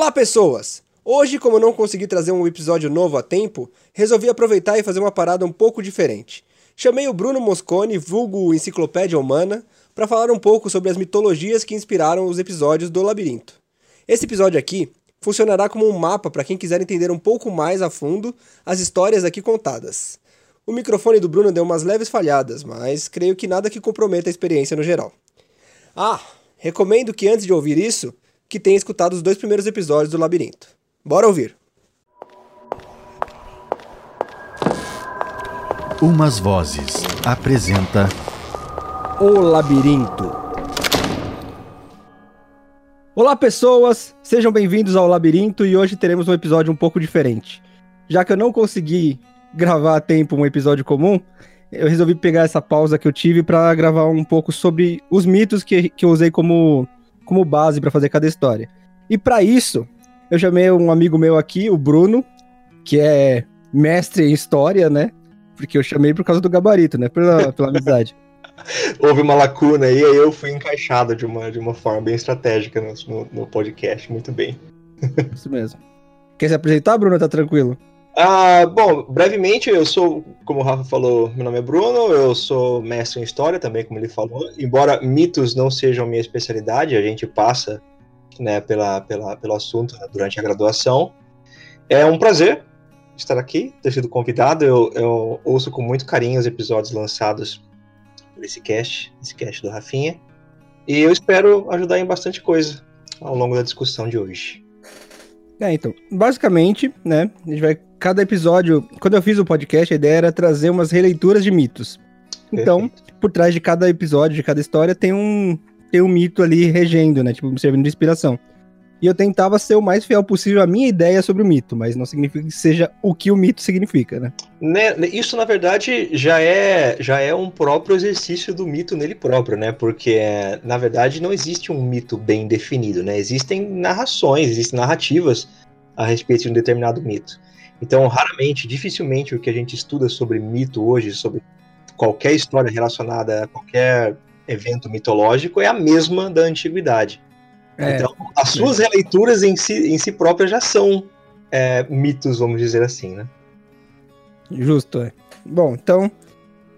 Olá, pessoas! Hoje, como eu não consegui trazer um episódio novo a tempo, resolvi aproveitar e fazer uma parada um pouco diferente. Chamei o Bruno Moscone, vulgo Enciclopédia Humana, para falar um pouco sobre as mitologias que inspiraram os episódios do Labirinto. Esse episódio aqui funcionará como um mapa para quem quiser entender um pouco mais a fundo as histórias aqui contadas. O microfone do Bruno deu umas leves falhadas, mas creio que nada que comprometa a experiência no geral. Ah, recomendo que antes de ouvir isso, que tenha escutado os dois primeiros episódios do Labirinto. Bora ouvir! Umas Vozes apresenta O Labirinto. Olá, pessoas! Sejam bem-vindos ao Labirinto e hoje teremos um episódio um pouco diferente. Já que eu não consegui gravar a tempo um episódio comum, eu resolvi pegar essa pausa que eu tive para gravar um pouco sobre os mitos que, que eu usei como como base para fazer cada história. E para isso, eu chamei um amigo meu aqui, o Bruno, que é mestre em história, né? Porque eu chamei por causa do gabarito, né? Pela, pela amizade. Houve uma lacuna aí, aí eu fui encaixado de uma, de uma forma bem estratégica no, no podcast, muito bem. Isso mesmo. Quer se apresentar, Bruno? Tá tranquilo? Ah, bom, brevemente, eu sou, como o Rafa falou, meu nome é Bruno, eu sou mestre em história também, como ele falou. Embora mitos não sejam minha especialidade, a gente passa né, pela, pela, pelo assunto durante a graduação. É um prazer estar aqui, ter sido convidado. Eu, eu ouço com muito carinho os episódios lançados por esse cast, esse cast do Rafinha. E eu espero ajudar em bastante coisa ao longo da discussão de hoje. É, então, basicamente, né, a gente vai cada episódio, quando eu fiz o podcast, a ideia era trazer umas releituras de mitos. Então, Perfeito. por trás de cada episódio, de cada história, tem um, tem um mito ali regendo, né? Tipo, servindo de inspiração. E eu tentava ser o mais fiel possível à minha ideia sobre o mito, mas não significa que seja o que o mito significa, né? né isso, na verdade, já é, já é um próprio exercício do mito nele próprio, né? Porque, na verdade, não existe um mito bem definido, né? Existem narrações, existem narrativas a respeito de um determinado mito. Então, raramente, dificilmente o que a gente estuda sobre mito hoje, sobre qualquer história relacionada a qualquer evento mitológico, é a mesma da antiguidade. É, então, as suas é. releituras em si, em si próprias já são é, mitos, vamos dizer assim, né? Justo, é. Bom, então,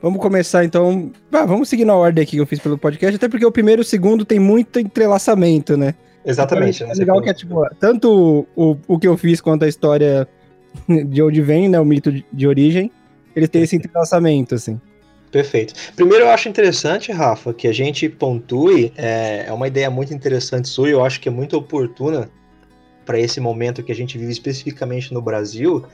vamos começar então. Ah, vamos seguir na ordem aqui que eu fiz pelo podcast, até porque o primeiro e o segundo tem muito entrelaçamento, né? Exatamente. Então, é legal que é tipo, tanto o, o que eu fiz quanto a história de onde vem, né, o mito de origem, ele tem esse entrelaçamento, assim. Perfeito. Primeiro, eu acho interessante, Rafa, que a gente pontue, é, é uma ideia muito interessante sua e eu acho que é muito oportuna para esse momento que a gente vive especificamente no Brasil,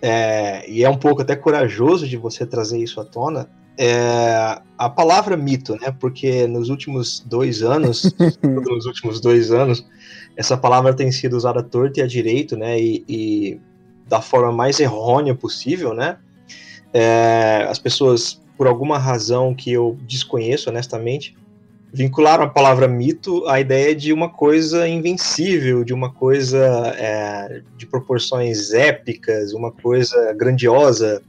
é, e é um pouco até corajoso de você trazer isso à tona, é, a palavra mito, né? Porque nos últimos dois anos, nos últimos dois anos, essa palavra tem sido usada torta e a direito, né? E, e da forma mais errônea possível, né? É, as pessoas, por alguma razão que eu desconheço honestamente, vincularam a palavra mito à ideia de uma coisa invencível, de uma coisa é, de proporções épicas, uma coisa grandiosa,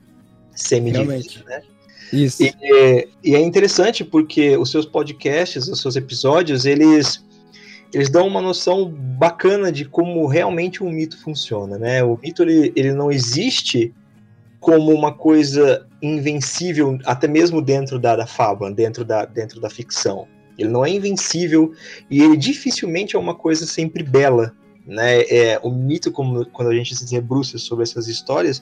semidivina, né? Isso. E, e, é interessante porque os seus podcasts, os seus episódios, eles eles dão uma noção bacana de como realmente um mito funciona, né? O mito ele, ele não existe como uma coisa invencível, até mesmo dentro da, da fábula, dentro da, dentro da ficção. Ele não é invencível e ele dificilmente é uma coisa sempre bela, né? É, o mito, como, quando a gente se debruça sobre essas histórias,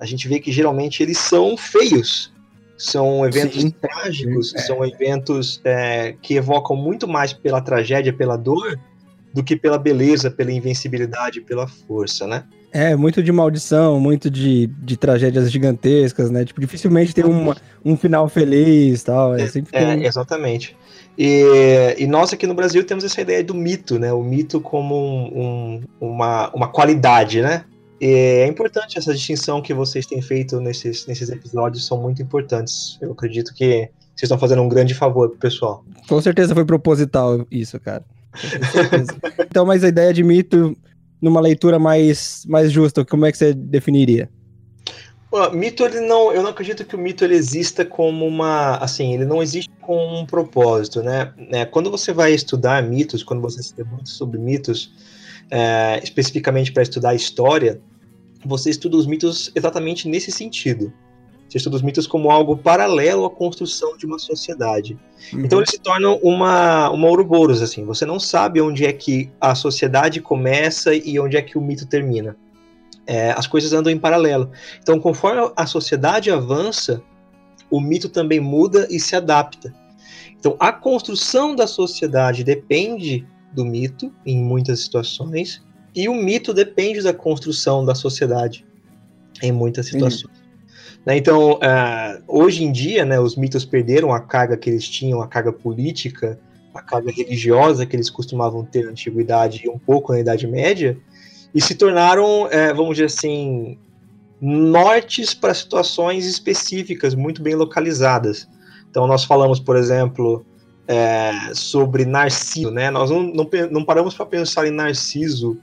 a gente vê que geralmente eles são feios, são eventos Sim. trágicos, é. são eventos é, que evocam muito mais pela tragédia, pela dor, do que pela beleza, pela invencibilidade, pela força, né? É, muito de maldição, muito de, de tragédias gigantescas, né? Tipo, dificilmente tem uma, um final feliz tal. É, sempre é, exatamente. E, e, nós aqui no Brasil temos essa ideia do mito, né? O mito como um, um, uma, uma qualidade, né? é importante essa distinção que vocês têm feito nesses, nesses episódios, são muito importantes. Eu acredito que vocês estão fazendo um grande favor pro pessoal. Com certeza foi proposital isso, cara. Então, mas a ideia de mito, numa leitura mais, mais justa, como é que você definiria? O mito, ele não, eu não acredito que o mito ele exista como uma, assim, ele não existe com um propósito, né? É, quando você vai estudar mitos, quando você se debate sobre mitos, é, especificamente para estudar história, você estuda os mitos exatamente nesse sentido. Você estuda os mitos como algo paralelo à construção de uma sociedade. Uhum. Então eles se tornam uma, uma Ouroboros, assim. Você não sabe onde é que a sociedade começa e onde é que o mito termina. É, as coisas andam em paralelo. Então, conforme a sociedade avança, o mito também muda e se adapta. Então, a construção da sociedade depende do mito, em muitas situações, e o mito depende da construção da sociedade, em muitas situações. Né, então, uh, hoje em dia, né, os mitos perderam a carga que eles tinham, a carga política, a carga religiosa que eles costumavam ter na antiguidade e um pouco na Idade Média, e se tornaram, é, vamos dizer assim, nortes para situações específicas, muito bem localizadas. Então, nós falamos, por exemplo, é, sobre Narciso, né? Nós não, não, não paramos para pensar em Narciso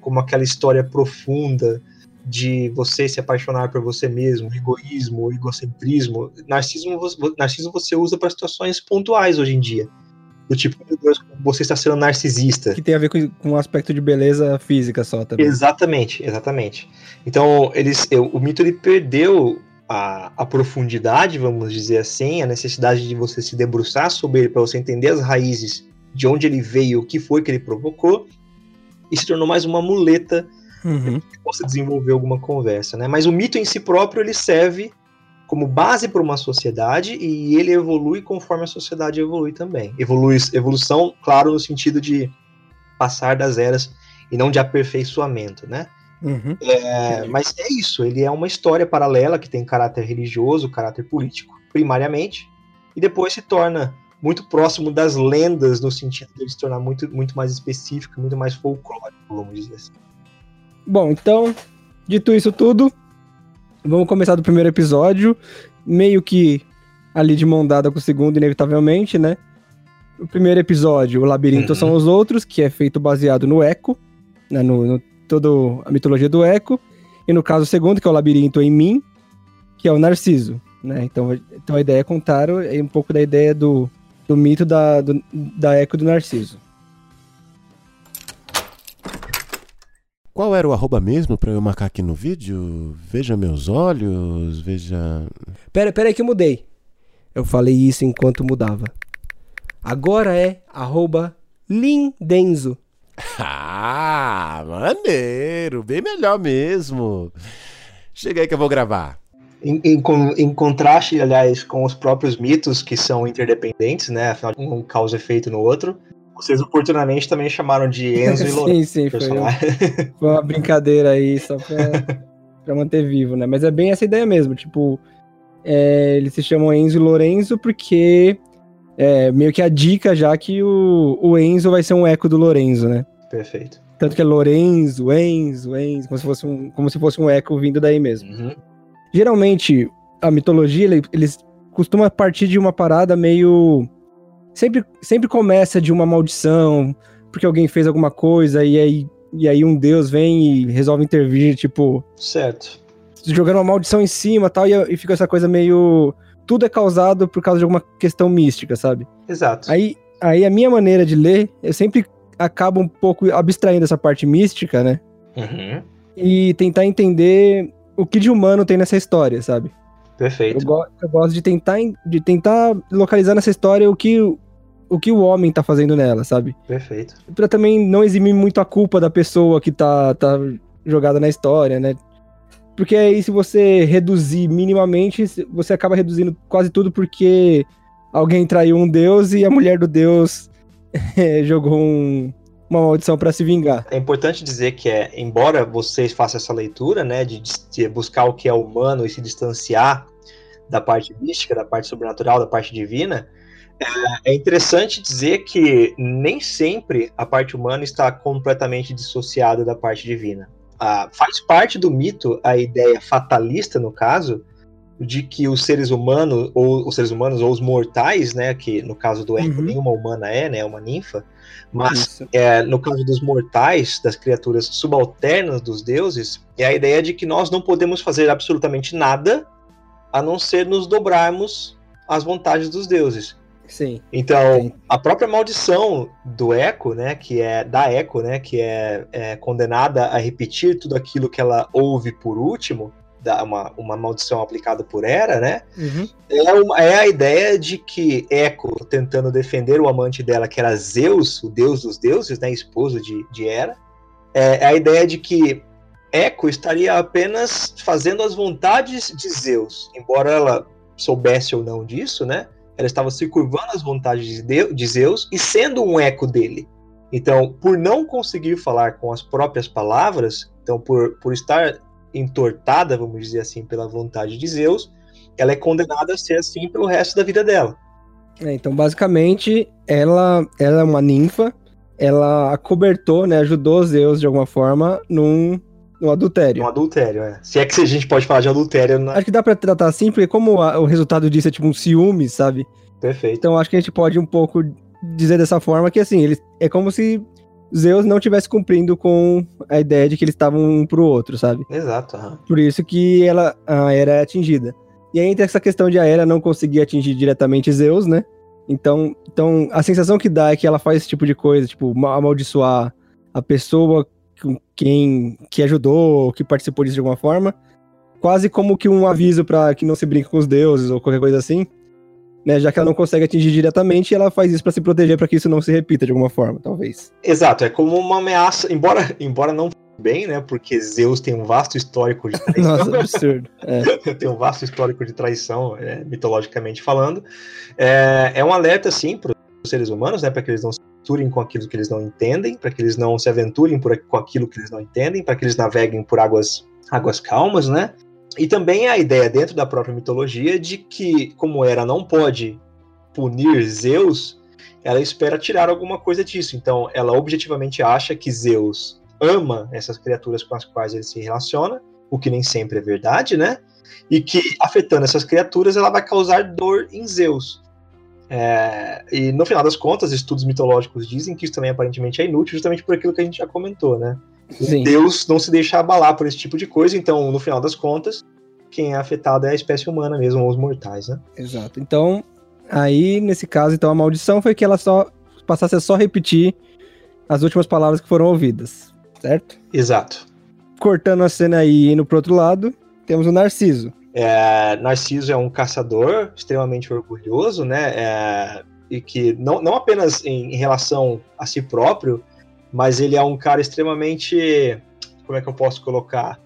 como aquela história profunda de você se apaixonar por você mesmo, egoísmo, egocentrismo. Narciso, Narciso você usa para situações pontuais hoje em dia. Do tipo, meu Deus, você está sendo narcisista. Que tem a ver com, com um aspecto de beleza física só também. Exatamente, exatamente. Então, eles, o mito ele perdeu a, a, profundidade, vamos dizer assim, a necessidade de você se debruçar sobre ele para você entender as raízes de onde ele veio, o que foi que ele provocou, e se tornou mais uma muleta uhum. que possa desenvolver alguma conversa, né? Mas o mito em si próprio ele serve como base para uma sociedade e ele evolui conforme a sociedade evolui também. Evolui, evolução, claro, no sentido de passar das eras e não de aperfeiçoamento, né? Uhum. É, mas é isso, ele é uma história paralela que tem caráter religioso, caráter político, primariamente, e depois se torna muito próximo das lendas, no sentido de ele se tornar muito, muito mais específico, muito mais folclórico, vamos dizer assim. Bom, então, dito isso tudo, vamos começar do primeiro episódio, meio que ali de mão dada com o segundo, inevitavelmente, né? O primeiro episódio, o Labirinto uhum. são os outros, que é feito baseado no Eco, né, no, no toda a mitologia do Eco, e no caso o segundo, que é o Labirinto em mim, que é o Narciso, né? Então, então a ideia é contar um pouco da ideia do, do mito da, do, da Eco do Narciso. Qual era o arroba mesmo para eu marcar aqui no vídeo? Veja meus olhos, veja. Pera, pera aí que eu mudei. Eu falei isso enquanto mudava. Agora é arroba Lindenzo. Ah, maneiro, bem melhor mesmo. Chega aí que eu vou gravar. Em, em, em, contraste, aliás, com os próprios mitos que são interdependentes, né? Afinal, um causa efeito no outro. Vocês oportunamente também chamaram de Enzo e Lourenço. sim, sim, foi, foi, uma brincadeira aí, só pra, pra, manter vivo, né? Mas é bem essa ideia mesmo, tipo, é, eles se chamam Enzo e Lorenzo porque é meio que a dica já que o, o Enzo vai ser um eco do Lorenzo, né? Perfeito. Tanto que é Lorenzo, Enzo, Enzo, como se fosse um, como se fosse um eco vindo daí mesmo. Uhum. Geralmente, a mitologia, eles costuma partir de uma parada meio sempre, sempre começa de uma maldição, porque alguém fez alguma coisa e aí, e aí um deus vem e resolve intervir, tipo. Certo. Jogando uma maldição em cima tal, e, e fica essa coisa meio. Tudo é causado por causa de alguma questão mística, sabe? Exato. Aí, aí a minha maneira de ler, eu sempre acabo um pouco abstraindo essa parte mística, né? Uhum. E tentar entender o que de humano tem nessa história, sabe? Perfeito. Eu, go eu, gosto de tentar, de tentar localizar nessa história o que o que o homem tá fazendo nela, sabe? Perfeito. Pra também não eximir muito a culpa da pessoa que tá, tá jogada na história, né? Porque aí se você reduzir minimamente, você acaba reduzindo quase tudo porque alguém traiu um deus e a mulher do deus jogou um, uma maldição para se vingar. É importante dizer que é, embora vocês façam essa leitura, né, de, de buscar o que é humano e se distanciar da parte mística, da parte sobrenatural, da parte divina, é, interessante dizer que nem sempre a parte humana está completamente dissociada da parte divina. Ah, faz parte do mito a ideia fatalista, no caso, de que os seres humanos, ou os seres humanos, ou os mortais, né, que no caso do Eco uhum. nenhuma humana é, né, é uma ninfa, mas é, no caso dos mortais, das criaturas subalternas dos deuses, é a ideia de que nós não podemos fazer absolutamente nada a não ser nos dobrarmos às vontades dos deuses. Sim. Então, Sim. a própria maldição do Eco, né, que é da Eco, né, que é, é condenada a repetir tudo aquilo que ela ouve por último, da, uma, uma maldição aplicada por Hera, né, Uhum. é, uma- é a ideia de que Eco, tentando defender o amante dela, que era Zeus, o deus dos deuses, né, esposo de, de Hera, é, é a ideia de que Eco estaria apenas fazendo as vontades de Zeus, embora ela soubesse ou não disso, né? Ela estava se curvando às vontades de, Zeus e sendo um eco dele. Então, por não conseguir falar com as próprias palavras, então por, por estar entortada, vamos dizer assim, pela vontade de Zeus, ela é condenada a ser assim pelo resto da vida dela. É, então, basicamente, ela, ela é uma ninfa, ela acobertou, né, ajudou Zeus de alguma forma num, num adultério. Um adultério, é. Se é que a gente pode falar de adultério, na... Acho que dá pra tratar assim, porque como a- o resultado disso é tipo um ciúme, sabe? perfeito. Então acho que a gente pode um pouco dizer dessa forma que assim, ele é como se Zeus não tivesse cumprindo com a ideia de que eles estavam um pro outro, sabe? Exato. aham. Por isso que ela a Hera é atingida. E aí tem essa questão de a Hera não conseguir atingir diretamente Zeus, né? Então, então a sensação que dá é que ela faz esse tipo de coisa, tipo, ma- amaldiçoar a pessoa com quem que ajudou, que participou disso de alguma forma, quase como que um aviso pra que não se brinque com os deuses ou qualquer coisa assim. Né, já que ela não consegue atingir diretamente, ela faz isso pra se proteger pra que isso não se repita de alguma forma, talvez. Exato, é como uma ameaça, embora, embora não bem, né? Porque Zeus tem um vasto histórico de traição. Nossa, absurdo. É. tem um vasto histórico de traição, é, mitologicamente falando. É, é um alerta, sim, para os seres humanos, né, para que eles não se aventurem com aquilo que eles não entendem, para que eles não se aventurem por, com aquilo que eles não entendem, para que eles naveguem por águas, águas calmas, né? E também a ideia dentro da própria mitologia de que, como Hera não pode punir Zeus, ela espera tirar alguma coisa disso. Então, ela objetivamente acha que Zeus ama essas criaturas com as quais ele se relaciona, o que nem sempre é verdade, né? E que afetando essas criaturas, ela vai causar dor em Zeus. É, e no final das contas, estudos mitológicos dizem que isso também aparentemente é inútil, justamente por aquilo que a gente já comentou, né? Sim. Deus não se deixa abalar por esse tipo de coisa, então, no final das contas, quem é afetado é a espécie humana mesmo, ou os mortais, né? Exato. Então, aí, nesse caso, então, a maldição foi que ela só passasse a só repetir as últimas palavras que foram ouvidas, certo? Exato. Cortando a cena aí e indo pro outro lado, temos o Narciso. É, Narciso é um caçador extremamente orgulhoso, né? É, e que não, não apenas em, em relação a si próprio, mas ele é um cara extremamente, como é que eu posso colocar?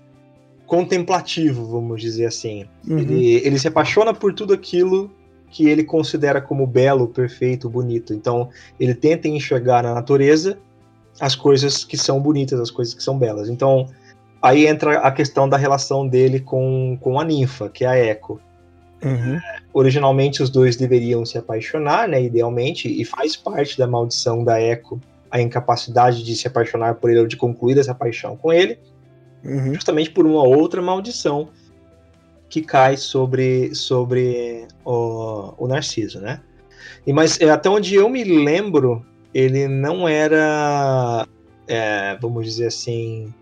Contemplativo, vamos dizer assim. Uhum. Ele, ele se apaixona por tudo aquilo que ele considera como belo, perfeito, bonito. Então, ele tenta enxergar na natureza as coisas que são bonitas, as coisas que são belas. Então, aí entra a questão da relação dele com, com a ninfa, que é a Echo. Uhum. Originalmente, os dois deveriam se apaixonar, né, idealmente, e faz parte da maldição da Echo a incapacidade de se apaixonar por ele ou de concluir essa paixão com ele Uhum. justamente por uma outra maldição que cai sobre, sobre o, o Narciso, né? E, mas é, até onde eu me lembro, ele não era, é, vamos dizer assim,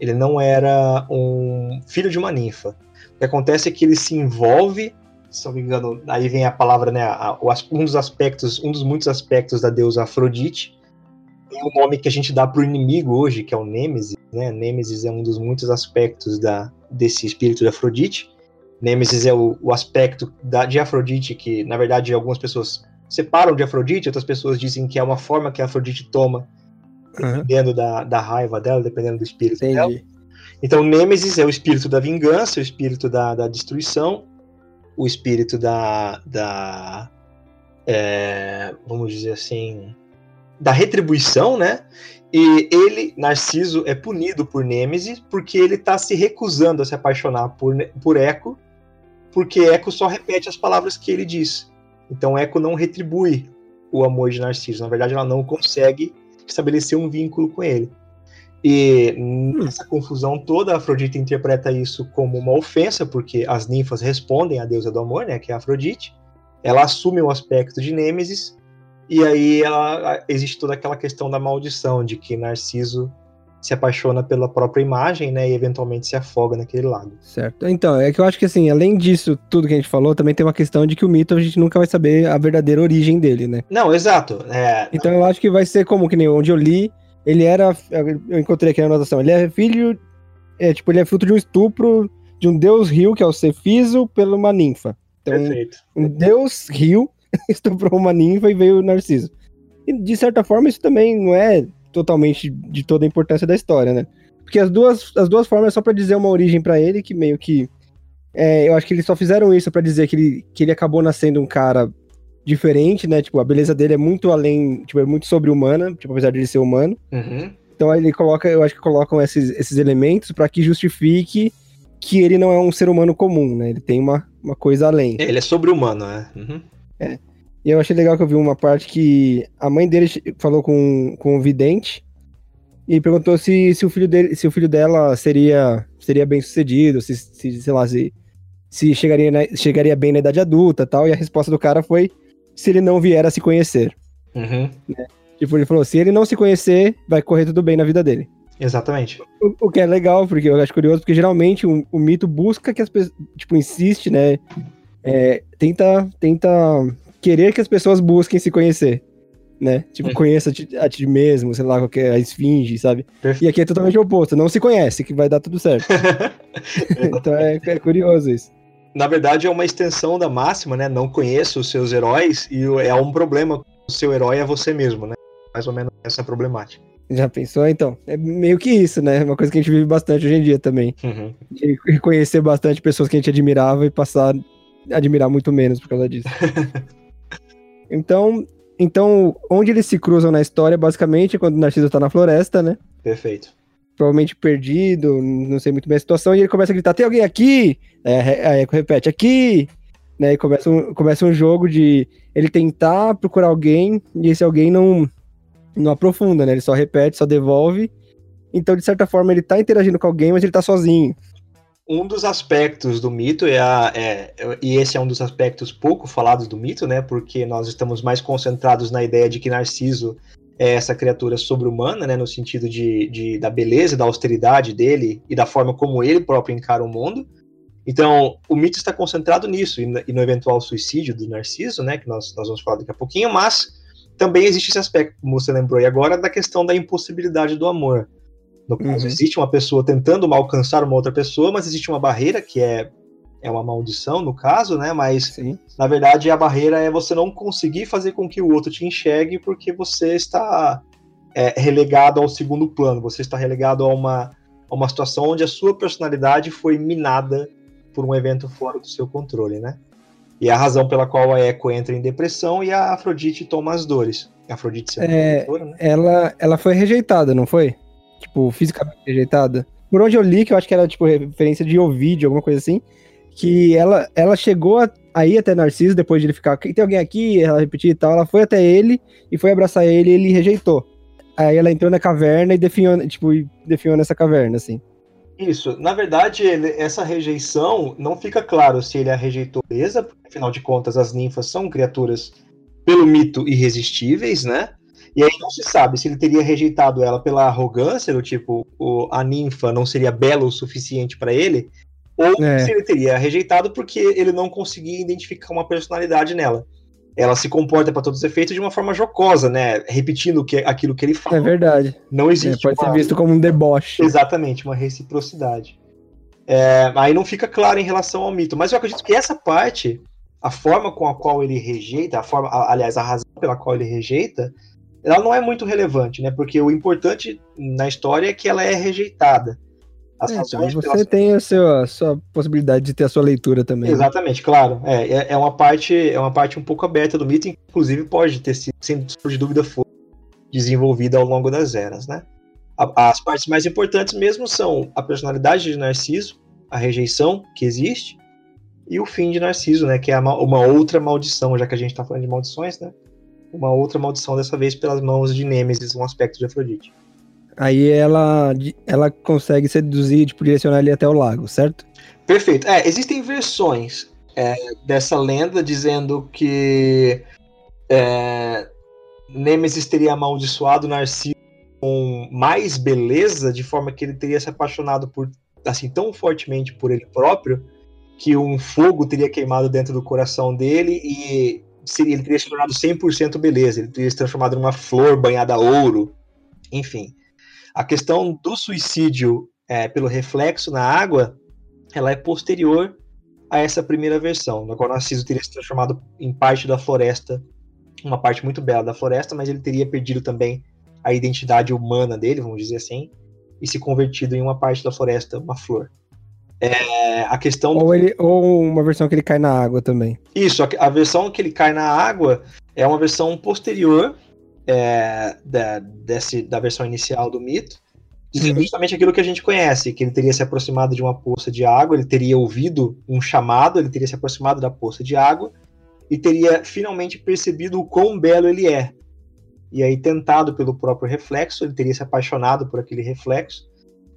ele não era um filho de uma ninfa. O que acontece é que ele se envolve, se não me engano, aí vem a palavra, né? a- o um dos aspectos, um dos muitos aspectos da deusa Afrodite. Tem um nome que a gente dá para o inimigo hoje, que é o Nêmesis, né? Nêmesis é um dos muitos aspectos da, desse espírito de Afrodite. Nêmesis é o, o aspecto da, de Afrodite que, na verdade, algumas pessoas separam de Afrodite, outras pessoas dizem que é uma forma que a Afrodite toma, Uhum. dependendo da, da raiva dela, dependendo do espírito dela. Entendi. Então, Nêmesis é o espírito da vingança, o espírito da, da destruição, o espírito da. da é, vamos dizer assim. da retribuição, né? E ele, Narciso, é punido por Nêmesis porque ele está se recusando a se apaixonar por, por Eco, porque Eco só repete as palavras que ele diz. Então, Eco não retribui o amor de Narciso. Na verdade, ela não consegue estabelecer um vínculo com ele. E nessa confusão toda, a Afrodite interpreta isso como uma ofensa, porque as ninfas respondem à deusa do amor, né, que é a Afrodite. Ela assume o aspecto de Nêmesis, e aí ela, existe toda aquela questão da maldição, de que Narciso se apaixona pela própria imagem, né, e eventualmente se afoga naquele lago. Certo. Então, é que eu acho que assim, além disso, tudo que a gente falou, também tem uma questão de que o mito a gente nunca vai saber a verdadeira origem dele, né? Não, exato. É, Então eu acho que vai ser como que nem onde eu li, ele era, eu encontrei aqui na anotação, ele é filho, é tipo, ele é fruto de um estupro de um deus rio, que é o Cefiso, pela uma ninfa. Então, perfeito. um deus rio estuprou uma ninfa e veio o Narciso. E de certa forma isso também não é totalmente de toda a importância da história, né? Porque as duas, as duas formas é só pra dizer uma origem pra ele, que meio que. é, eu acho que eles só fizeram isso pra dizer que ele, que ele acabou nascendo um cara diferente, né? Tipo, a beleza dele é muito além, tipo, é muito sobre-humana, tipo, apesar de ele ser humano. Uhum. Então ele coloca, eu acho que colocam esses, esses elementos pra que justifique que ele não é um ser humano comum, né? Ele tem uma, uma coisa além. Ele é sobre-humano, né? Uhum. E eu achei legal que eu vi uma parte que a mãe dele falou com, com o vidente e perguntou se, se o filho dele, se o filho dela seria seria bem sucedido, se, se sei lá, se, se chegaria, na- chegaria bem na idade adulta, tal. E a resposta do cara foi se ele não vier a se conhecer. Uhum. Tipo, ele falou, se ele não se conhecer, vai correr tudo bem na vida dele. Exatamente. O, o que é legal, porque eu acho curioso, porque geralmente o, o mito busca que as pessoas, tipo, insiste, né? É, tenta, tenta querer que as pessoas busquem se conhecer, né? Tipo, Uhum. conheça a ti, mesmo, sei lá, qualquer a esfinge, sabe? Perfeito. E aqui é totalmente o oposto, não se conhece, que vai dar tudo certo. então é, é curioso isso. Na verdade, é uma extensão da máxima, né? Não conheça os seus heróis e é um problema. O seu herói é você mesmo, né? Mais ou menos essa é a problemática. Já pensou, então? É meio que isso, né? Uma coisa que a gente vive bastante hoje em dia também. Uhum. De reconhecer bastante pessoas que a gente admirava e passar a admirar muito menos por causa disso. então, então, onde eles se cruzam na história, basicamente, é quando o Narciso tá na floresta, né? Perfeito. Provavelmente perdido, não sei muito bem a situação, e ele começa a gritar: tem alguém aqui? Aí a Echo repete: aqui! Né? E começa um, começa um jogo de ele tentar procurar alguém, e esse alguém não, não aprofunda, né? Ele só repete, só devolve. Então, de certa forma, ele tá interagindo com alguém, mas ele tá sozinho. Um dos aspectos do mito é, a, é e esse é um dos aspectos pouco falados do mito, né? Porque nós estamos mais concentrados na ideia de que Narciso é essa criatura sobre-humana, né? No sentido de, de, da beleza, da austeridade dele e da forma como ele próprio encara o mundo. Então, o mito está concentrado nisso e no, e eventual suicídio do Narciso, né? Que nós, nós vamos falar daqui a pouquinho, mas também existe esse aspecto, como você lembrou aí agora, da questão da impossibilidade do amor. No caso, Uhum. existe uma pessoa tentando alcançar uma outra pessoa, mas existe uma barreira que é, é uma maldição, no caso, né? Mas, Sim. na verdade, a barreira é você não conseguir fazer com que o outro te enxergue porque você está é, relegado ao segundo plano, você está relegado a uma, a uma situação onde a sua personalidade foi minada por um evento fora do seu controle, né? E é a razão pela qual a Echo entra em depressão e a Afrodite toma as dores. A Afrodite É, né? ela, ela foi rejeitada, não foi? Tipo, fisicamente rejeitada. Por onde eu li, que eu acho que era, tipo, referência de Ovidio, alguma coisa assim, que ela, ela chegou a, a ir até Narciso, depois de ele ficar, tem alguém aqui? Ela repetir e tal, ela foi até ele e foi abraçar ele e ele rejeitou. Aí ela entrou na caverna e definhou, tipo, definhou nessa caverna, assim. Isso. Na verdade, ele- essa rejeição não fica claro se ele a rejeitou beleza, porque afinal de contas as ninfas são criaturas pelo mito irresistíveis, né? E aí não se sabe se ele teria rejeitado ela pela arrogância, do tipo, o- a ninfa não seria bela o suficiente para ele, ou É. se ele teria rejeitado porque ele não conseguia identificar uma personalidade nela. Ela se comporta para todos os efeitos de uma forma jocosa, né? Repetindo que, aquilo que ele fala. É verdade. Não É, existe pode ser uma- visto como um deboche. Exatamente, uma reciprocidade. É, aí não fica claro em relação ao mito, mas eu acredito que essa parte, a forma com a qual ele rejeita, a forma, aliás, a razão pela qual ele rejeita, ela não é muito relevante, né? Porque o importante na história é que ela é rejeitada. As É, então, razões você pelas- tem a sua, a sua possibilidade de ter a sua leitura também. né? Exatamente, claro. É, é, é uma parte, é uma parte um pouco aberta do mito, inclusive pode ter sido, sem de dúvida, foi desenvolvida ao longo das eras, né? As partes mais importantes mesmo são a personalidade de Narciso, a rejeição que existe e o fim de Narciso, né? Que é uma outra maldição, já que a gente está falando de maldições, né? Uma outra maldição dessa vez pelas mãos de Nêmesis, um aspecto de Afrodite. Aí ela, ela consegue seduzir, tipo, direcionar ele até o lago, certo? Perfeito. É, existem versões é, dessa lenda dizendo que é, Nêmesis teria amaldiçoado Narciso com mais beleza, de forma que ele teria se apaixonado por assim tão fortemente por ele próprio que um fogo teria queimado dentro do coração dele e ele teria se tornado 100% beleza, ele teria se transformado numa flor banhada a ouro, enfim. A questão do suicídio é, pelo reflexo na água, ela é posterior a essa primeira versão, na qual Narciso teria se transformado em parte da floresta, uma parte muito bela da floresta, mas ele teria perdido também a identidade humana dele, vamos dizer assim, e se convertido em uma parte da floresta, uma flor. É, a questão ou, ele, ou uma versão que ele cai na água também. Isso, a, a versão que ele cai na água é uma versão posterior é, da, desse, da versão inicial do mito. Dizendo justamente aquilo que a gente conhece, que ele teria se aproximado de uma poça de água, ele teria ouvido um chamado, ele teria se aproximado da poça de água e teria finalmente percebido o quão belo ele é. E aí, tentado pelo próprio reflexo, ele teria se apaixonado por aquele reflexo.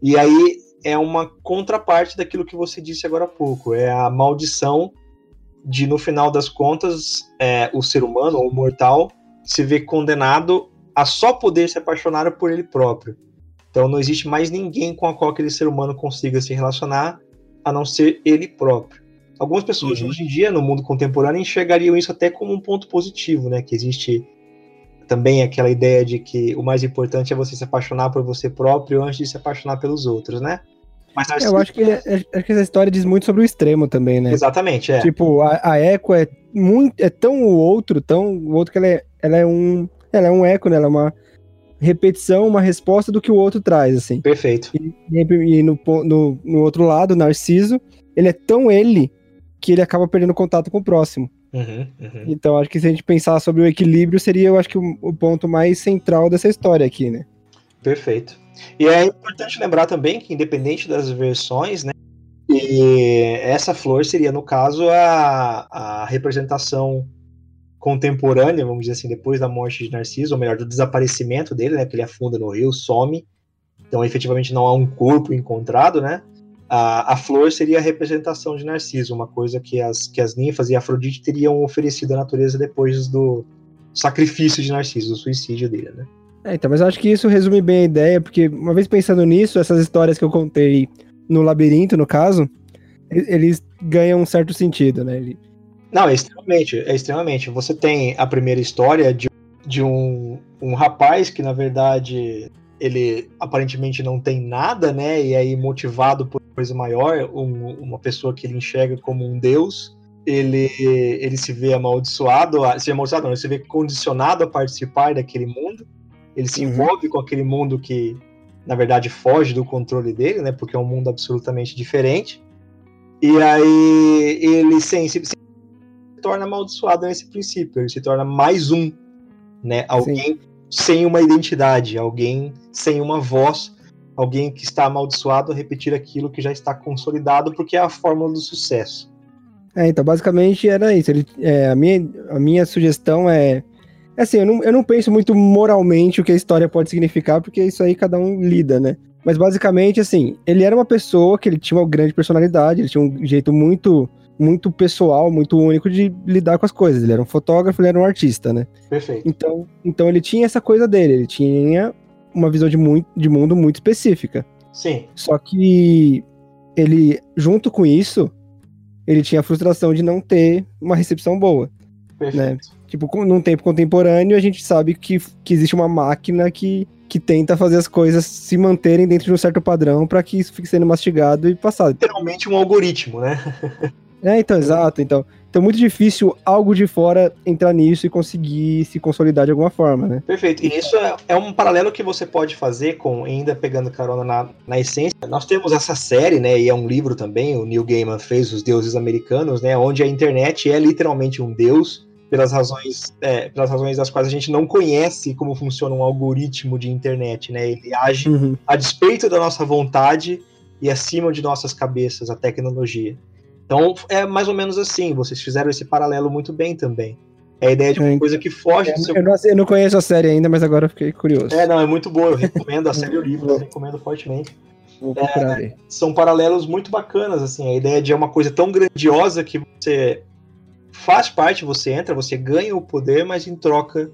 E aí é uma contraparte daquilo que você disse agora há pouco. É a maldição de, no final das contas, é, o ser humano, ou mortal, se ver condenado a só poder se apaixonar por ele próprio. Então não existe mais ninguém com a qual aquele ser humano consiga se relacionar a não ser ele próprio. Algumas pessoas uhum. hoje em dia, no mundo contemporâneo, enxergariam isso até como um ponto positivo, né? Que existe também aquela ideia de que o mais importante é você se apaixonar por você próprio antes de se apaixonar pelos outros, né? Mas acho eu acho que, é, acho que essa história diz muito sobre o extremo também, né? Exatamente, é. Tipo, a, a Echo é muito, é tão o outro, tão o outro que ela é, ela é um, ela é um eco, né? Ela é uma repetição, uma resposta do que o outro traz, assim. Perfeito. E, e no, no, no outro lado, o Narciso, ele é tão ele que ele acaba perdendo contato com o próximo. Uhum, uhum. Então, acho que se a gente pensar sobre o equilíbrio, seria, eu acho que, o, o ponto mais central dessa história aqui, né? Perfeito. E é importante lembrar também que, independente das versões, né, e essa flor seria, no caso, a, a representação contemporânea, vamos dizer assim, depois da morte de Narciso, ou melhor, do desaparecimento dele, né, que ele afunda no rio, some, então efetivamente não há um corpo encontrado, né, a, a flor seria a representação de Narciso, uma coisa que as, que as ninfas e Afrodite teriam oferecido à natureza depois do sacrifício de Narciso, do suicídio dele, né. É, então, mas eu acho que isso resume bem a ideia, porque uma vez pensando nisso, essas histórias que eu contei no labirinto, no caso, eles ganham um certo sentido, né? Ele... Não, é extremamente, é extremamente. Você tem a primeira história de, de um, um rapaz que, na verdade, ele aparentemente não tem nada, né? E aí, motivado por coisa maior, um, uma pessoa que ele enxerga como um deus, ele, ele se vê amaldiçoado, se amaldiçoado, não, ele se vê condicionado a participar daquele mundo. Ele se uhum. envolve com aquele mundo que, na verdade, foge do controle dele, né? Porque é um mundo absolutamente diferente. E aí ele se, se, se torna amaldiçoado nesse princípio. Ele se torna mais um, né? Alguém Sim sem uma identidade, alguém sem uma voz, alguém que está amaldiçoado a repetir aquilo que já está consolidado, porque é a fórmula do sucesso. É, então, basicamente era isso. Ele, é, a, minha, a minha sugestão é. Assim, eu não, eu não penso muito moralmente o que a história pode significar, porque isso aí cada um lida, né? Mas basicamente, assim, ele era uma pessoa que ele tinha uma grande personalidade, ele tinha um jeito muito muito pessoal, muito único de lidar com as coisas. Ele era um fotógrafo, ele era um artista, né? Perfeito. Então, então ele tinha essa coisa dele, ele tinha uma visão de, muito, de mundo muito específica. Sim. Só que ele, junto com isso, ele tinha a frustração de não ter uma recepção boa. Perfeito. Né? Tipo, num tempo contemporâneo, a gente sabe que, que existe uma máquina que, que tenta fazer as coisas se manterem dentro de um certo padrão para que isso fique sendo mastigado e passado. Literalmente um algoritmo, né? É, então, exato. Então, então, muito difícil algo de fora entrar nisso e conseguir se consolidar de alguma forma, né? Perfeito. E isso é, é um paralelo que você pode fazer com, ainda pegando carona na, na essência. Nós temos essa série, né? E é um livro também, o Neil Gaiman fez, Os Deuses Americanos, né? Onde a internet é literalmente um deus pelas razões, é, pelas razões das quais a gente não conhece como funciona um algoritmo de internet, né? Ele age uhum. a despeito da nossa vontade e acima de nossas cabeças, a tecnologia. Então é mais ou menos assim, vocês fizeram esse paralelo muito bem também. É a ideia de uma é, coisa que foge do seu. Eu não, eu não, conheço a série ainda, mas agora fiquei curioso. É, não, é muito boa, eu recomendo a série e o livro, eu recomendo fortemente. É, são paralelos muito bacanas, assim, a ideia de é uma coisa tão grandiosa que você faz parte, você entra, você ganha o poder, mas em troca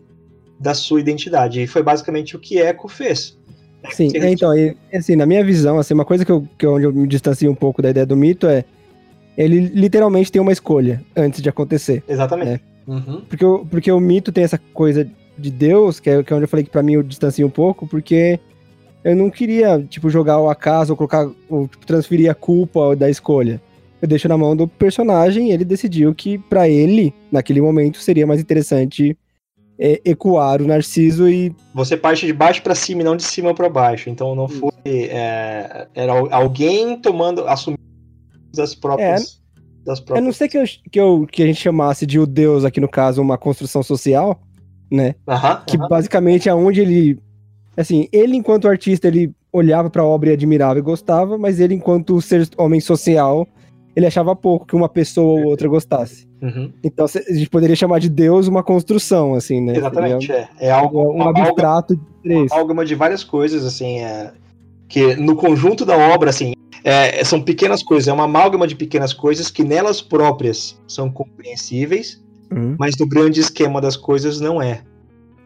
da sua identidade. E foi basicamente o que Echo fez. Sim, é, então, e, assim, na minha visão, assim, uma coisa que eu, que eu, onde eu me distancio um pouco da ideia do mito é ele literalmente tem uma escolha antes de acontecer. Exatamente. Né? Uhum. Porque, porque o mito tem essa coisa de Deus, que é, que é onde eu falei que pra mim eu distancio um pouco, porque eu não queria, tipo, jogar o acaso ou colocar, ou tipo, transferir a culpa da escolha. Eu deixo na mão do personagem e ele decidiu que para ele, naquele momento, seria mais interessante é, ecoar o Narciso e. Você parte de baixo para cima e não de cima para baixo. Então não foi. É, era alguém tomando. assumindo das próprias. É, das próprias... Eu não sei que, eu, que, eu, que a gente chamasse de o Deus, aqui no caso, uma construção social, né? Que basicamente é onde ele. Assim, ele, enquanto artista, ele olhava para a obra e admirava e gostava, mas ele, enquanto ser homem social, ele achava pouco que uma pessoa ou outra gostasse. Uhum. Então a gente poderia chamar de Deus uma construção, assim, né? Exatamente, Seria, é. É algo um abstrato de três. Uma de várias coisas, assim, é, que no conjunto da obra, assim, é, são pequenas coisas, é uma amálgama de pequenas coisas que nelas próprias são compreensíveis, uhum. mas no grande esquema das coisas não é.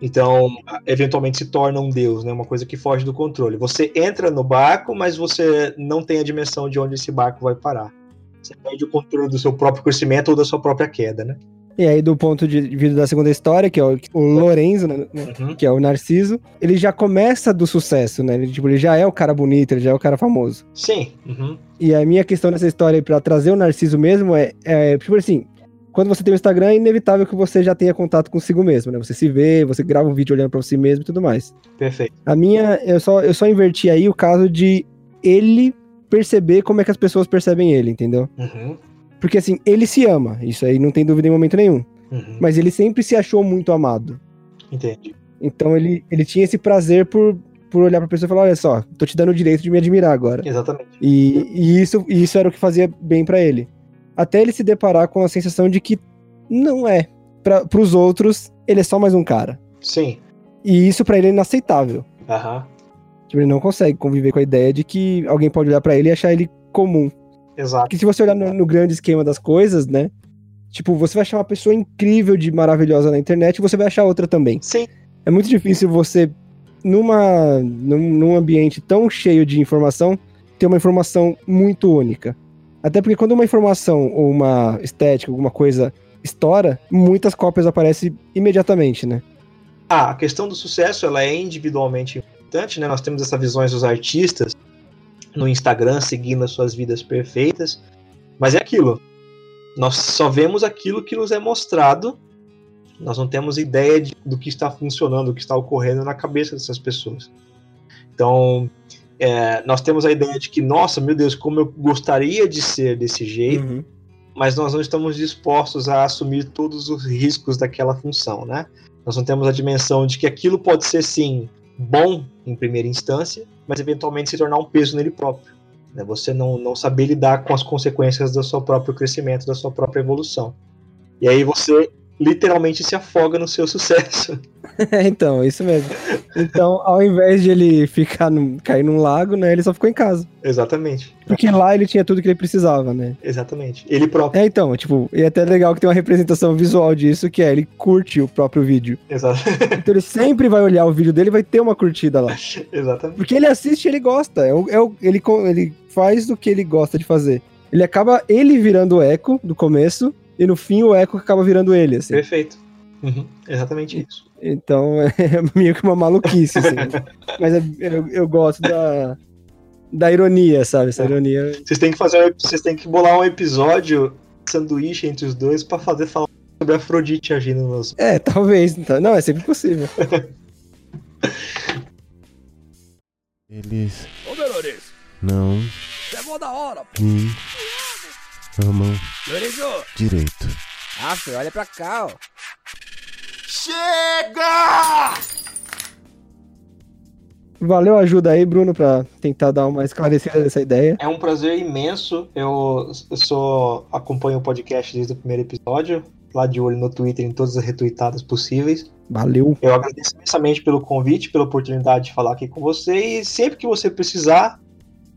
Então, eventualmente se torna um deus, né? Uma coisa que foge do controle. Você entra no barco, mas você não tem a dimensão de onde esse barco vai parar. Você perde o controle do seu próprio crescimento ou da sua própria queda, né? E aí, do ponto de vista da segunda história, que é o, o Lorenzo, né, né? Uhum. Que é o Narciso, ele já começa do sucesso, né? Ele, tipo, ele já é o cara bonito, ele já é o cara famoso. Sim. Uhum. E a minha questão nessa história pra trazer o Narciso mesmo, é, é, tipo assim, quando você tem o um Instagram, é inevitável que você já tenha contato consigo mesmo, né? Você se vê, você grava um vídeo olhando pra si mesmo e tudo mais. Perfeito. A minha, eu só, eu só inverti aí o caso de ele perceber como é que as pessoas percebem ele, entendeu? Uhum. Porque assim, ele se ama, isso aí não tem dúvida em momento nenhum. Uhum. Mas ele sempre se achou muito amado. Entendi. Então ele, ele tinha esse prazer por, por olhar pra pessoa e falar: olha só, tô te dando o direito de me admirar agora. Exatamente. E, e isso, e isso era o que fazia bem para ele. Até ele se deparar com a sensação de que não é. Pra, pros outros, ele é só mais um cara. Sim. E isso para ele é inaceitável. Aham. Tipo, ele não consegue conviver com a ideia de que alguém pode olhar para ele e achar ele comum. Exato. Porque se você olhar no, no, grande esquema das coisas, né? Tipo, você vai achar uma pessoa incrível de maravilhosa na internet e você vai achar outra também. Sim. É muito difícil você, numa, num, num ambiente tão cheio de informação, ter uma informação muito única. Até porque quando uma informação ou uma estética, alguma coisa estoura, muitas cópias aparecem imediatamente, né? Ah, a questão do sucesso, ela é individualmente importante, né? Nós temos essas visões dos artistas no Instagram seguindo as suas vidas perfeitas, mas é aquilo. Nós só vemos aquilo que nos é mostrado. Nós não temos ideia de, do que está funcionando, do que está ocorrendo na cabeça dessas pessoas. Então, é, nós temos a ideia de que, nossa, meu Deus, como eu gostaria de ser desse jeito, uhum. mas nós não estamos dispostos a assumir todos os riscos daquela função, né? Nós não temos a dimensão de que aquilo pode ser sim bom em primeira instância, mas eventualmente se tornar um peso nele próprio. Né? Você não, não saber lidar com as consequências do seu próprio crescimento, da sua própria evolução. E aí você literalmente se afoga no seu sucesso. então, isso mesmo. Então, ao invés de ele ficar no, cair num lago, né, ele só ficou em casa. Exatamente. Porque lá ele tinha tudo que ele precisava, né? Exatamente. Ele próprio. É, então, tipo, e é até legal que tem uma representação visual disso, que é ele curte o próprio vídeo. Exato. Então ele sempre vai olhar o vídeo dele e vai ter uma curtida lá. Exatamente. Porque ele assiste e ele gosta. É o, é o, ele, ele faz o que ele gosta de fazer. Ele acaba ele virando o eco do começo e no fim o Echo acaba virando ele, assim. Perfeito. Uhum, exatamente isso. Então é meio que uma maluquice, assim. Mas é, eu, eu gosto da, da ironia, sabe? Essa é. ironia. Vocês têm que fazer, vocês têm que bolar um episódio sanduíche entre os dois para fazer falar sobre Afrodite agindo nos. É, talvez. Então. Não, é sempre possível. Eles. Ô, Melores! Não. Você é da hora, pô. Hum. Amam. Lorenzo! Direito. Ah, filho, olha pra cá, ó. Chega! Valeu a ajuda aí, Bruno, para tentar dar uma esclarecida dessa ideia. É um prazer imenso. Eu, eu sou acompanho o podcast desde o primeiro episódio, lá de olho no Twitter em todas as retweetadas possíveis. Valeu. Eu agradeço imensamente pelo convite, pela oportunidade de falar aqui com você e sempre que você precisar,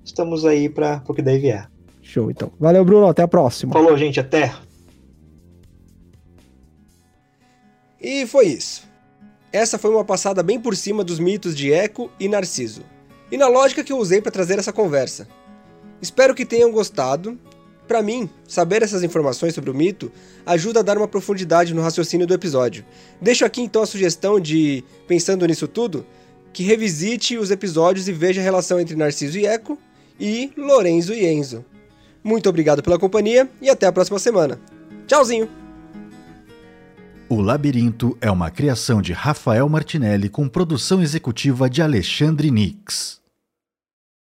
estamos aí para o que daí vier. Show, então. Valeu, Bruno. Até a próxima. Falou, gente. Até. E foi isso. essa foi uma passada bem por cima dos mitos de Eco e Narciso, e na lógica que eu usei para trazer essa conversa. Espero que tenham gostado. Para mim, saber essas informações sobre o mito ajuda a dar uma profundidade no raciocínio do episódio. Deixo aqui então a sugestão de, pensando nisso tudo, que revisite os episódios e veja a relação entre Narciso e Eco e Lorenzo e Enzo. Muito obrigado pela companhia e até a próxima semana. Tchauzinho! O Labirinto é uma criação de Rafael Martinelli com produção executiva de Alexandre Nix.